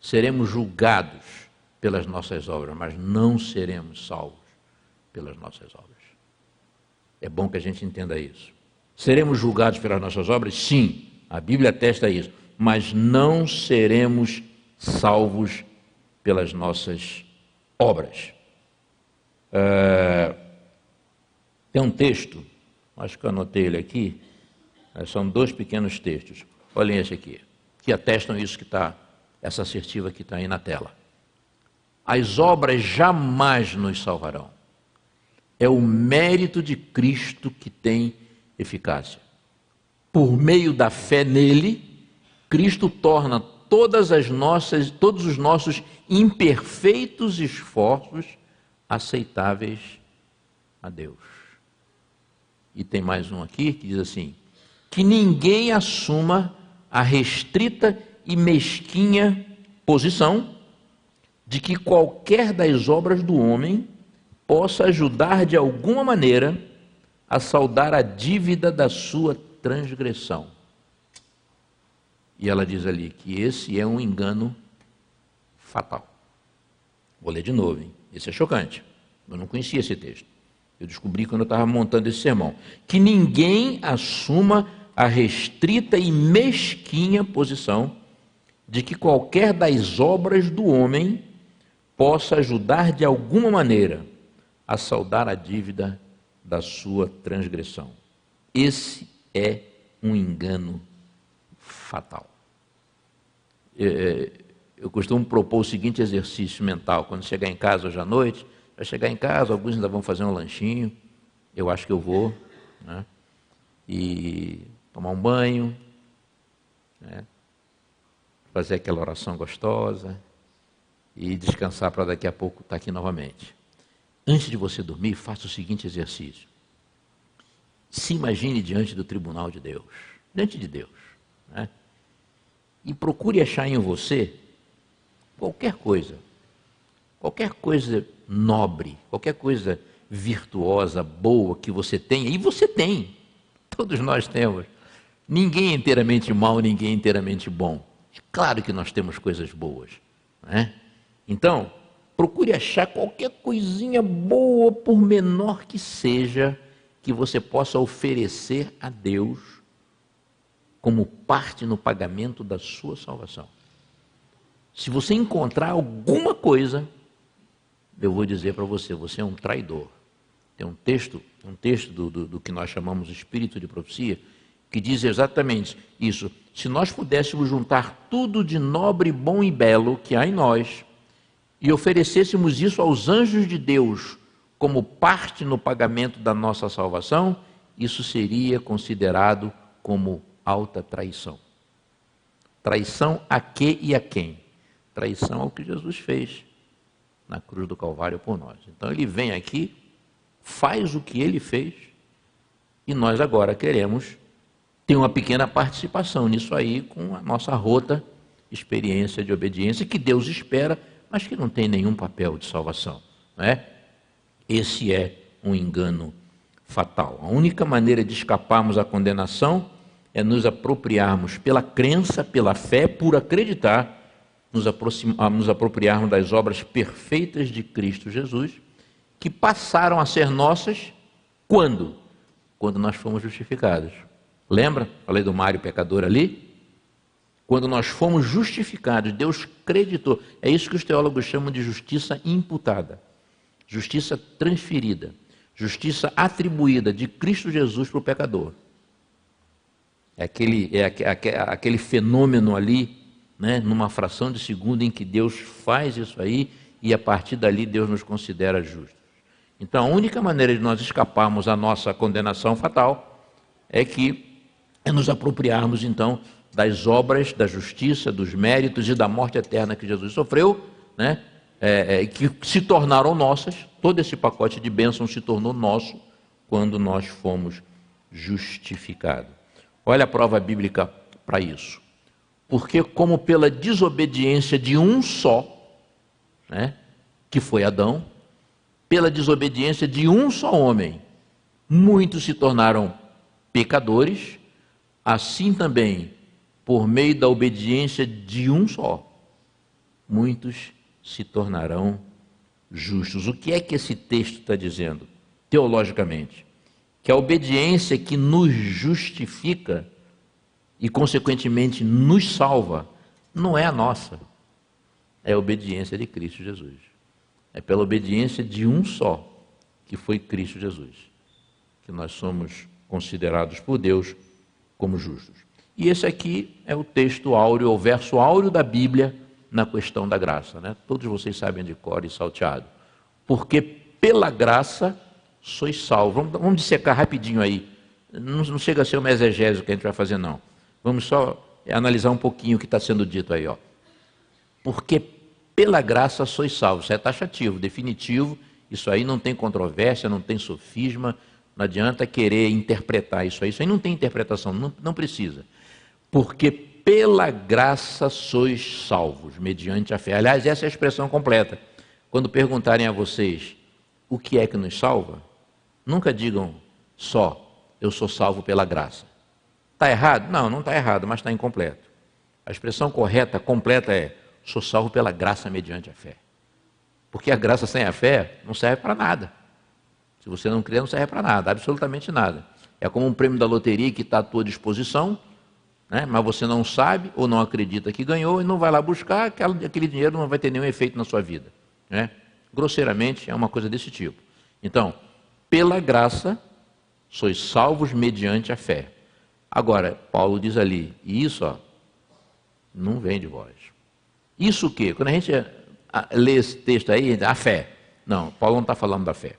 Seremos julgados pelas nossas obras, mas não seremos salvos pelas nossas obras. É bom que a gente entenda isso. Seremos julgados pelas nossas obras? Sim, a Bíblia atesta isso. Mas não seremos salvos pelas nossas obras. É... Tem um texto, acho que eu anotei ele aqui, é, são dois pequenos textos. Olhem esse aqui, que atestam isso que está, essa assertiva que está aí na tela. As obras jamais nos salvarão. É o mérito de Cristo que tem eficácia. Por meio da fé nele, Cristo torna todas as nossas, todos os nossos imperfeitos esforços aceitáveis a Deus. E tem mais um aqui que diz assim: que ninguém assuma a restrita e mesquinha posição de que qualquer das obras do homem possa ajudar de alguma maneira a saldar a dívida da sua transgressão. E ela diz ali que esse é um engano fatal. Vou ler de novo, hein? Esse é chocante. Eu não conhecia esse texto. Eu descobri quando eu estava montando esse sermão. Que ninguém assuma a restrita e mesquinha posição de que qualquer das obras do homem possa ajudar de alguma maneira a saldar a dívida da sua transgressão. Esse é um engano fatal. É, é, eu costumo propor o seguinte exercício mental: quando chegar em casa hoje à noite, vai chegar em casa, alguns ainda vão fazer um lanchinho, eu acho que eu vou, né? e tomar um banho, né? fazer aquela oração gostosa e descansar para daqui a pouco estar aqui novamente. Antes de você dormir, faça o seguinte exercício. Se imagine diante do tribunal de Deus, diante de Deus. Né? E procure achar em você qualquer coisa, qualquer coisa nobre, qualquer coisa virtuosa, boa que você tenha, e você tem, todos nós temos. Ninguém é inteiramente mal, ninguém é inteiramente bom. É claro que nós temos coisas boas. Né? Então, procure achar qualquer coisinha boa, por menor que seja, que você possa oferecer a Deus como parte no pagamento da sua salvação. Se você encontrar alguma coisa, eu vou dizer para você, você é um traidor. Tem um texto, um texto do, do, do que nós chamamos espírito de profecia, que diz exatamente isso. Se nós pudéssemos juntar tudo de nobre, bom e belo que há em nós e oferecêssemos isso aos anjos de Deus como parte no pagamento da nossa salvação, isso seria considerado como alta traição. Traição a que e a quem? Traição ao que Jesus fez na cruz do Calvário por nós. Então ele vem aqui, faz o que ele fez, e nós agora queremos ter uma pequena participação nisso aí com a nossa rota experiência de obediência que Deus espera, mas que não tem nenhum papel de salvação. Não é? Esse é um engano fatal. A única maneira de escaparmos à condenação é nos apropriarmos pela crença, pela fé, por acreditar, nos, nos apropriarmos das obras perfeitas de Cristo Jesus, que passaram a ser nossas quando? Quando nós fomos justificados. Lembra? Falei do Mário pecador ali? Quando nós fomos justificados, Deus creditou. É isso que os teólogos chamam de justiça imputada justiça transferida, justiça atribuída de Cristo Jesus para o pecador. É aquele, é aquele fenômeno ali, né, numa fração de segundo, em que Deus faz isso aí e a partir dali Deus nos considera justos. Então, a única maneira de nós escaparmos à nossa condenação fatal é que é nos apropriarmos então das obras da justiça, dos méritos e da morte eterna que Jesus sofreu, né, é, é, que se tornaram nossas, todo esse pacote de bênçãos se tornou nosso quando nós fomos justificados. Olha a prova bíblica para isso. Porque, como pela desobediência de um só, né, que foi Adão, pela desobediência de um só homem, muitos se tornaram pecadores, assim também, por meio da obediência de um só, muitos se tornarão justos. O que é que esse texto está dizendo, teologicamente? Que a obediência que nos justifica e, consequentemente, nos salva, não é a nossa, é a obediência de Cristo Jesus. É pela obediência de um só, que foi Cristo Jesus, que nós somos considerados por Deus como justos. E esse aqui é o texto áureo, o verso áureo da Bíblia na questão da graça. Né? Todos vocês sabem de cor e salteado. Porque pela graça sois salvos. Vamos, vamos dissecar rapidinho aí. Não, não chega a ser uma exegese que a gente vai fazer, não. Vamos só analisar um pouquinho o que está sendo dito aí. Ó. Porque pela graça sois salvos. Isso é taxativo, definitivo. Isso aí não tem controvérsia, não tem sofisma. Não adianta querer interpretar isso aí. Isso aí não tem interpretação, não, não precisa. Porque pela graça sois salvos, mediante a fé. Aliás, essa é a expressão completa. Quando perguntarem a vocês o que é que nos salva, nunca digam só eu sou salvo pela graça. Está errado? Não, não está errado, mas está incompleto. A expressão correta, completa é: sou salvo pela graça mediante a fé. Porque a graça sem a fé não serve para nada. Se você não crê, não serve para nada, absolutamente nada. É como um prêmio da loteria que está à tua disposição, né? mas você não sabe ou não acredita que ganhou e não vai lá buscar, aquele dinheiro não vai ter nenhum efeito na sua vida. Né? Grosseiramente, é uma coisa desse tipo. Então, pela graça, sois salvos mediante a fé. Agora, Paulo diz ali, e isso ó, não vem de vós. Isso o quê? Quando a gente lê esse texto aí, a fé. Não, Paulo não está falando da fé.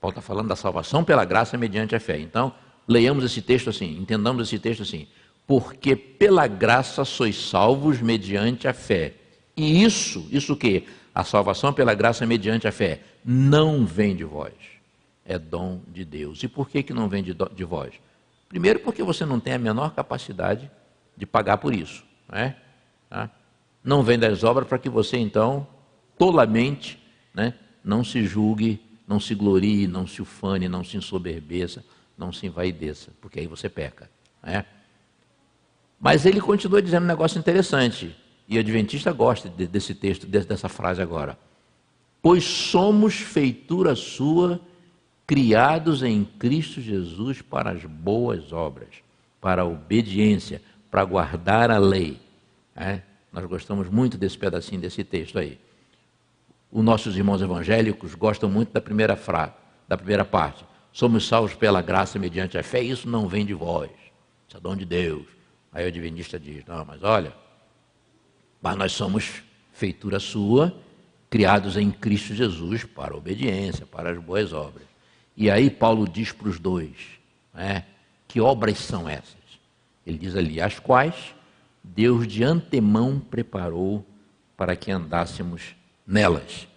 Paulo está falando da salvação pela graça mediante a fé. Então, leiamos esse texto assim, entendamos esse texto assim. Porque pela graça sois salvos mediante a fé. E isso, isso o quê? A salvação pela graça mediante a fé não vem de vós. É dom de Deus. E por que, que não vem de, de vós? Primeiro, porque você não tem a menor capacidade de pagar por isso. Não, é? Tá? não vem das obras para que você, então, tolamente, né, não se julgue não se glorie, não se ufane, não se ensoberbeça, não se envaideça, porque aí você peca. Né? Mas ele continua dizendo um negócio interessante, e o Adventista gosta desse texto, dessa frase agora. Pois somos feitura sua, criados em Cristo Jesus para as boas obras, para a obediência, para guardar a lei. É? Nós gostamos muito desse pedacinho desse texto aí os nossos irmãos evangélicos gostam muito da primeira frase, da primeira parte. Somos salvos pela graça mediante a fé, isso não vem de vós, isso é dom de Deus. Aí o adventista diz: Não, mas olha, mas nós somos feitura sua, criados em Cristo Jesus para a obediência, para as boas obras. E aí Paulo diz para os dois: né, Que obras são essas? Ele diz ali: As quais Deus de antemão preparou para que andássemos nelas.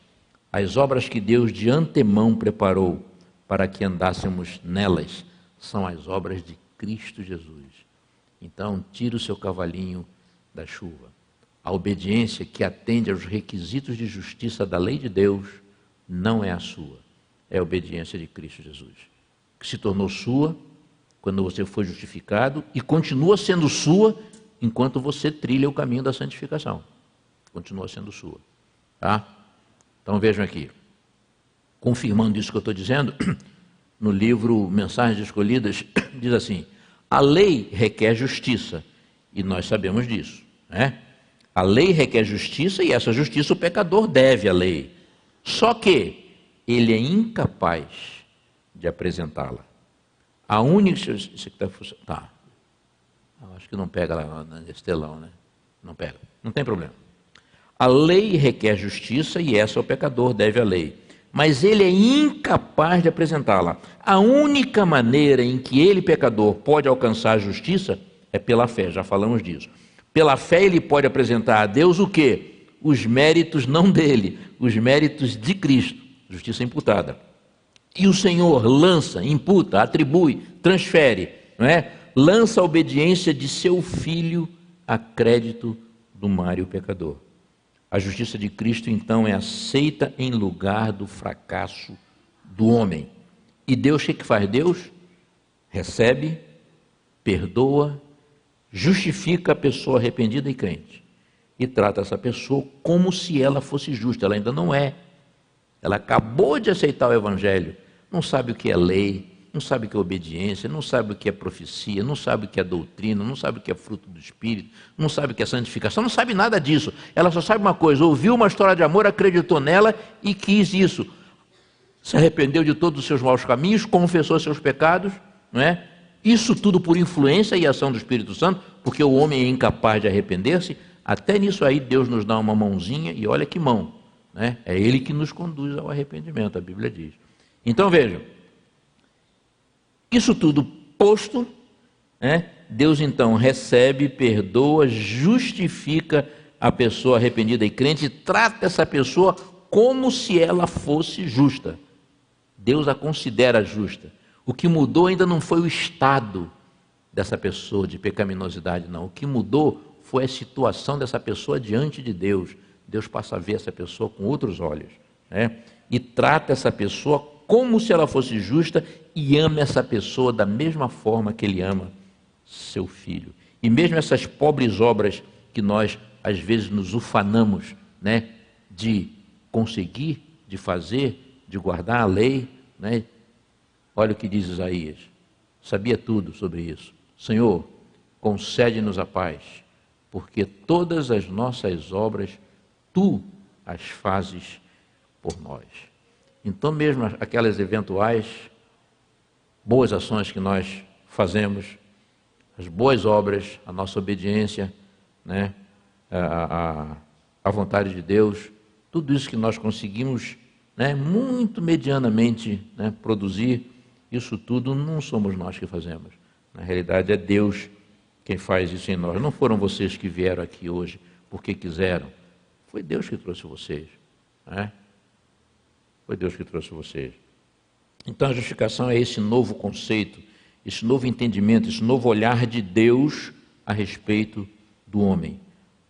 As obras que Deus de antemão preparou para que andássemos nelas são as obras de Cristo Jesus. Então, tira o seu cavalinho da chuva. A obediência que atende aos requisitos de justiça da lei de Deus não é a sua, é a obediência de Cristo Jesus, que se tornou sua quando você foi justificado e continua sendo sua enquanto você trilha o caminho da santificação. Continua sendo sua. Tá? Então vejam aqui. Confirmando isso que eu estou dizendo, no livro Mensagens Escolhidas, diz assim: a lei requer justiça, e nós sabemos disso. Né? A lei requer justiça e essa justiça o pecador deve à lei. Só que ele é incapaz de apresentá-la. A única. Isso aqui está. Tá. Acho que não pega lá nesse telão, né? Não pega. Não tem problema. A lei requer justiça e essa o pecador deve à lei. Mas ele é incapaz de apresentá-la. A única maneira em que ele, pecador, pode alcançar a justiça é pela fé, já falamos disso. Pela fé ele pode apresentar a Deus o quê? Os méritos não dele, os méritos de Cristo, justiça imputada. E o Senhor lança, imputa, atribui, transfere, não é? lança a obediência de seu filho a crédito do Mário pecador. A justiça de Cristo, então, é aceita em lugar do fracasso do homem. E Deus, o que, que faz? Deus recebe, perdoa, justifica a pessoa arrependida e crente. E trata essa pessoa como se ela fosse justa. Ela ainda não é. Ela acabou de aceitar o Evangelho, não sabe o que é lei, não sabe o que é obediência, não sabe o que é profecia, não sabe o que é doutrina, não sabe o que é fruto do Espírito, não sabe o que é santificação, não sabe nada disso. Ela só sabe uma coisa: ouviu uma história de amor, acreditou nela e quis isso. Se arrependeu de todos os seus maus caminhos, confessou seus pecados, não é? Isso tudo por influência e ação do Espírito Santo, porque o homem é incapaz de arrepender-se. Até nisso aí Deus nos dá uma mãozinha e olha que mão, né? É Ele que nos conduz ao arrependimento, a Bíblia diz. Então vejam. Isso tudo posto, né, Deus então recebe, perdoa, justifica a pessoa arrependida e crente e trata essa pessoa como se ela fosse justa. Deus a considera justa. O que mudou ainda não foi o estado dessa pessoa de pecaminosidade, não. O que mudou foi a situação dessa pessoa diante de Deus. Deus passa a ver essa pessoa com outros olhos. Né? E trata essa pessoa como se ela fosse justa e ama essa pessoa da mesma forma que ele ama seu Filho. E mesmo essas pobres obras que nós às vezes nos ufanamos, né, de conseguir, de fazer, de guardar a lei, né? Olha o que diz Isaías. Sabia tudo sobre isso. Senhor, concede-nos a paz, porque todas as nossas obras tu as fazes por nós. Então, mesmo aquelas eventuais boas ações que nós fazemos, as boas obras, a nossa obediência, né, a, a, a vontade de Deus, tudo isso que nós conseguimos né, muito medianamente né, produzir, isso tudo não somos nós que fazemos. Na realidade, é Deus quem faz isso em nós. Não foram vocês que vieram aqui hoje porque quiseram. Foi Deus que trouxe vocês. Né? Foi Deus que trouxe vocês. Então a justificação é esse novo conceito, esse novo entendimento, esse novo olhar de Deus a respeito do homem.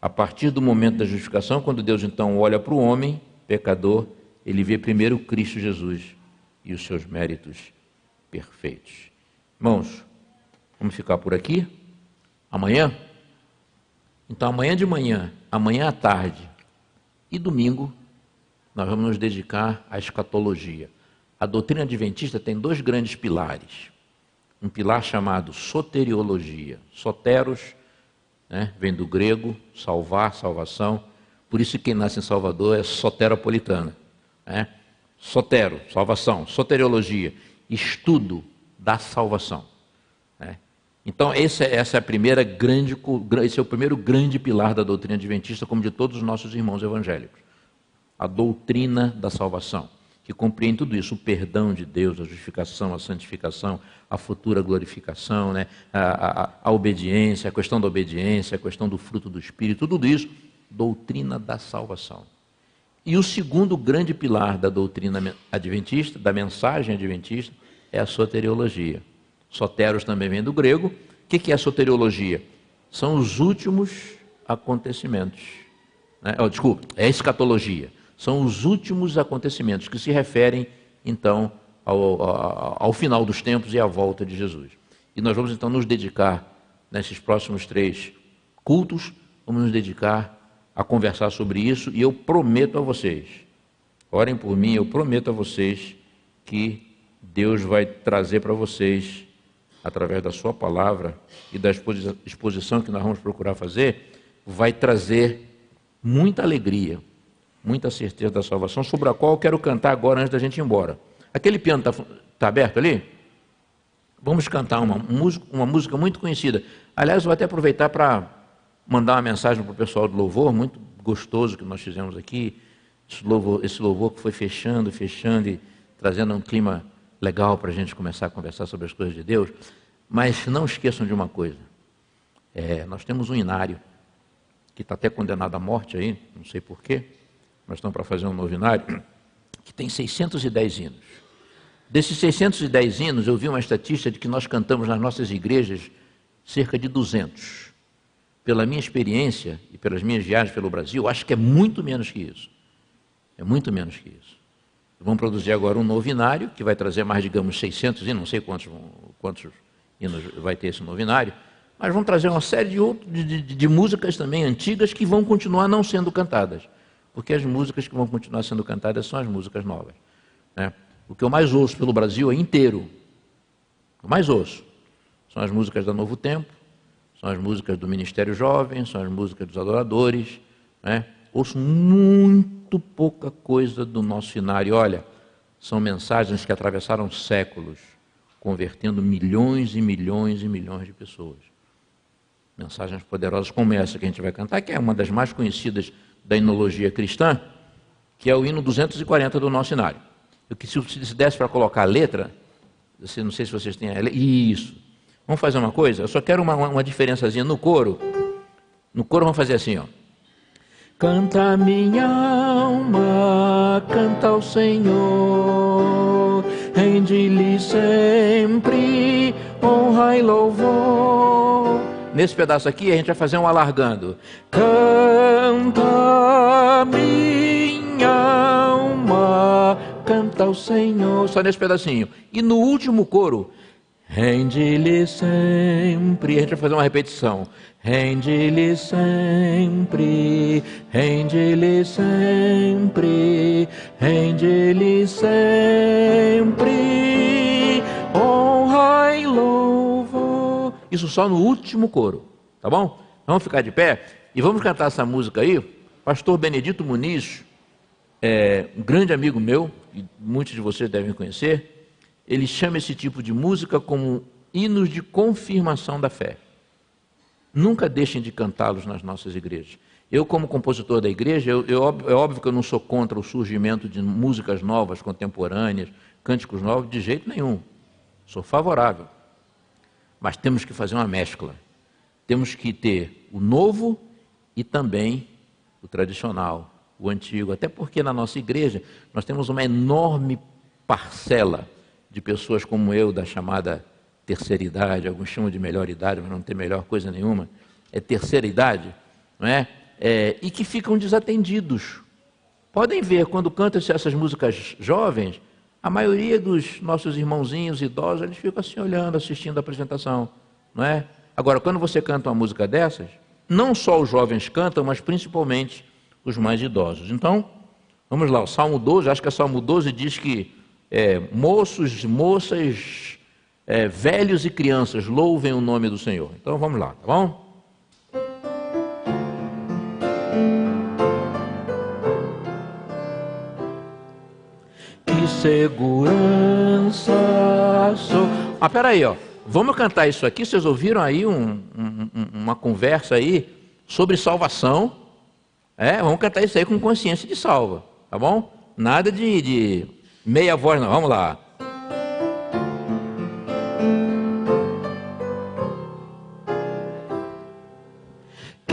A partir do momento da justificação, quando Deus então olha para o homem, pecador, ele vê primeiro Cristo Jesus e os seus méritos perfeitos. Irmãos, vamos ficar por aqui? Amanhã? Então, amanhã de manhã, amanhã à tarde e domingo, nós vamos nos dedicar à escatologia. A doutrina adventista tem dois grandes pilares. Um pilar chamado soteriologia. Soteros né, vem do grego, salvar, salvação. Por isso quem nasce em Salvador é soteropolitana. Né? Sotero, salvação. Soteriologia, estudo da salvação. Então, esse, é, essa é a primeira grande, esse é o primeiro grande pilar da doutrina adventista, como de todos os nossos irmãos evangélicos a doutrina da salvação, que compreende tudo isso: o perdão de Deus, a justificação, a santificação, a futura glorificação, né? a, a, a obediência, a questão da obediência, a questão do fruto do Espírito, tudo isso, doutrina da salvação. E o segundo grande pilar da doutrina adventista, da mensagem adventista, é a soteriologia. Soteros também vem do grego. O que é soteriologia? São os últimos acontecimentos. Né? Oh, desculpa, é escatologia são os últimos acontecimentos que se referem, então, ao, ao, ao, final dos tempos e à volta de Jesus. E nós vamos, então, nos dedicar, nesses próximos três cultos, vamos nos dedicar a conversar sobre isso, e eu prometo a vocês, orem por mim, eu prometo a vocês que Deus vai trazer para vocês, através da Sua palavra e da exposição que nós vamos procurar fazer, vai trazer muita alegria, muita certeza da salvação, sobre a qual eu quero cantar agora antes da gente ir embora. Aquele piano está tá aberto ali? Vamos cantar uma música, uma música muito conhecida. Aliás, vou até aproveitar para mandar uma mensagem para o pessoal do louvor, muito gostoso que nós fizemos aqui. Esse louvor, esse louvor que foi fechando, fechando e trazendo um clima legal para a gente começar a conversar sobre as coisas de Deus. Mas não esqueçam de uma coisa: é, nós temos um inário que está até condenado à morte aí, não sei porquê nós estamos para fazer um novinário, que tem 610 hinos. Desses 610 hinos, eu vi uma estatística de que nós cantamos nas nossas igrejas cerca de 200. Pela minha experiência e pelas minhas viagens pelo Brasil, acho que é muito menos que isso. É muito menos que isso. Vamos produzir agora um novinário, que vai trazer mais, digamos, 600 hinos, não sei quantos, quantos hinos vai ter esse novinário, mas vamos trazer uma série de, outro, de, de, de músicas também antigas que vão continuar não sendo cantadas porque as músicas que vão continuar sendo cantadas são as músicas novas. Né? O que eu mais ouço pelo Brasil é inteiro, o mais ouço são as músicas da Novo Tempo, são as músicas do Ministério Jovem, são as músicas dos adoradores. Né? Ouço muito pouca coisa do nosso cenário. Olha, são mensagens que atravessaram séculos, convertendo milhões e milhões e milhões de pessoas. Mensagens poderosas como essa que a gente vai cantar, que é uma das mais conhecidas da inologia cristã, que é o hino 240 do nosso cenário. Eu que se desse para colocar a letra, não sei se vocês têm a letra, isso. Vamos fazer uma coisa? Eu só quero uma, uma diferençazinha no coro. No coro vamos fazer assim, ó. Canta minha alma, canta ao Senhor, rende-lhe sempre honra e louvor. Nesse pedaço aqui a gente vai fazer um alargando. Canta minha alma, canta ao Senhor. Só nesse pedacinho. E no último coro, Rende-lhe sempre. A gente vai fazer uma repetição. Rende-lhe sempre, rende-lhe sempre, rende-lhe sempre, honra e louvo. Isso só no último coro, tá bom? Vamos ficar de pé e vamos cantar essa música aí. Pastor Benedito Muniz, é, um grande amigo meu, e muitos de vocês devem conhecer, ele chama esse tipo de música como hinos de confirmação da fé. Nunca deixem de cantá-los nas nossas igrejas. Eu, como compositor da igreja, eu, eu, é óbvio que eu não sou contra o surgimento de músicas novas, contemporâneas, cânticos novos, de jeito nenhum. Sou favorável. Mas temos que fazer uma mescla. Temos que ter o novo e também o tradicional, o antigo. Até porque na nossa igreja nós temos uma enorme parcela de pessoas como eu, da chamada terceira idade, alguns chamam de melhor idade, mas não tem melhor coisa nenhuma, é terceira idade, não é? é e que ficam desatendidos. Podem ver, quando cantam essas músicas jovens, a maioria dos nossos irmãozinhos idosos, eles ficam assim olhando, assistindo a apresentação, não é? Agora, quando você canta uma música dessas, não só os jovens cantam, mas principalmente os mais idosos. Então, vamos lá, o Salmo 12, acho que é Salmo 12 diz que é, moços, moças, é, velhos e crianças, louvem o nome do Senhor. Então vamos lá, tá bom? Que segurança sou. Ah, peraí, ó. Vamos cantar isso aqui. Vocês ouviram aí um, um, uma conversa aí sobre salvação? É, vamos cantar isso aí com consciência de salva, tá bom? Nada de, de meia voz, não. Vamos lá.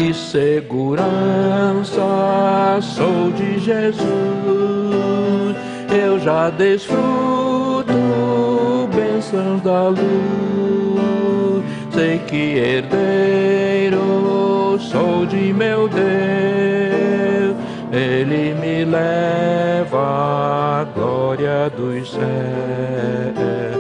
Que segurança sou de Jesus, eu já desfruto bênçãos da luz. Sei que herdeiro sou de meu Deus, Ele me leva à glória dos céus.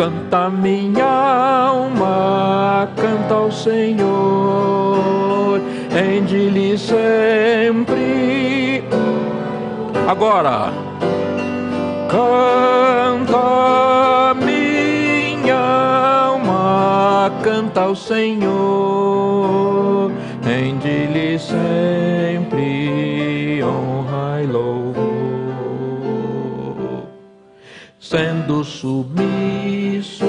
Canta minha alma, canta ao Senhor, rende-lhe sempre. Agora, canta minha alma, canta ao Senhor, rende-lhe sempre honra e louvor. Sendo submisso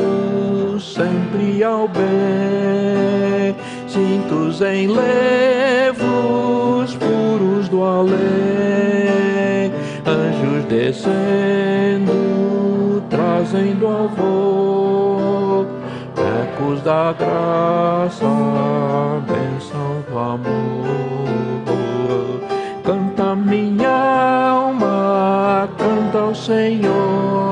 sempre ao bem, cintos em levos puros do além, anjos descendo, trazendo avô, ecos da graça, bênção do amor. Canta minha alma, canta ao Senhor,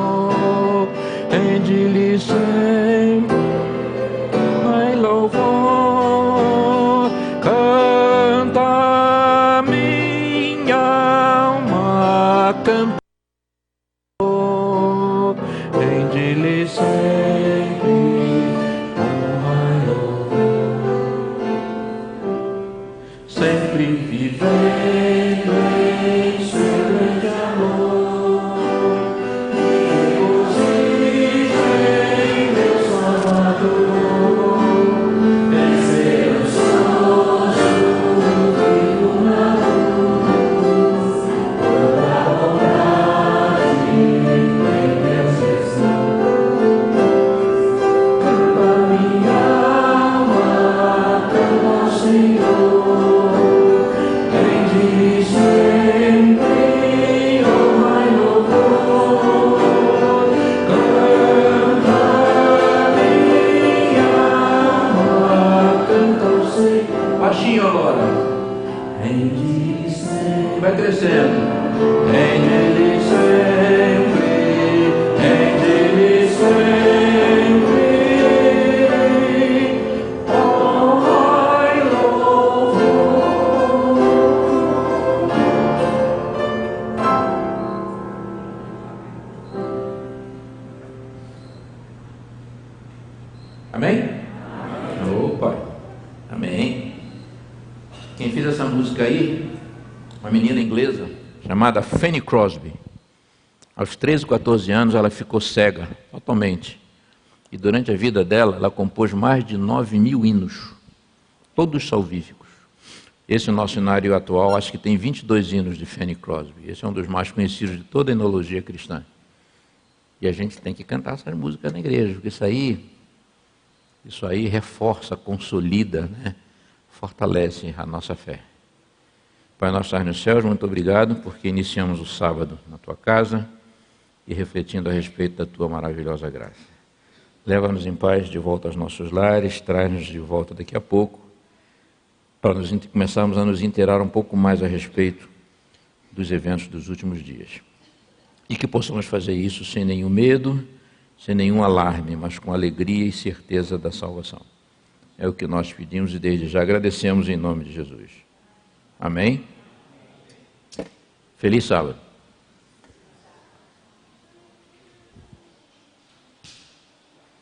amen. Hey, Crosby. Aos 13, 14 anos ela ficou cega totalmente. E durante a vida dela, ela compôs mais de 9 mil hinos, todos salvíficos. Esse nosso cenário atual, acho que tem 22 hinos de Fanny Crosby. Esse é um dos mais conhecidos de toda a enologia cristã. E a gente tem que cantar essas músicas na igreja, porque isso aí, isso aí reforça, consolida, né? fortalece a nossa fé. Pai nosso estás nos céus, muito obrigado porque iniciamos o sábado na tua casa e refletindo a respeito da tua maravilhosa graça. Leva-nos em paz de volta aos nossos lares, traz-nos de volta daqui a pouco, para começarmos a nos inteirar um pouco mais a respeito dos eventos dos últimos dias. E que possamos fazer isso sem nenhum medo, sem nenhum alarme, mas com alegria e certeza da salvação. É o que nós pedimos e desde já agradecemos em nome de Jesus. Amém? Feliz sábado.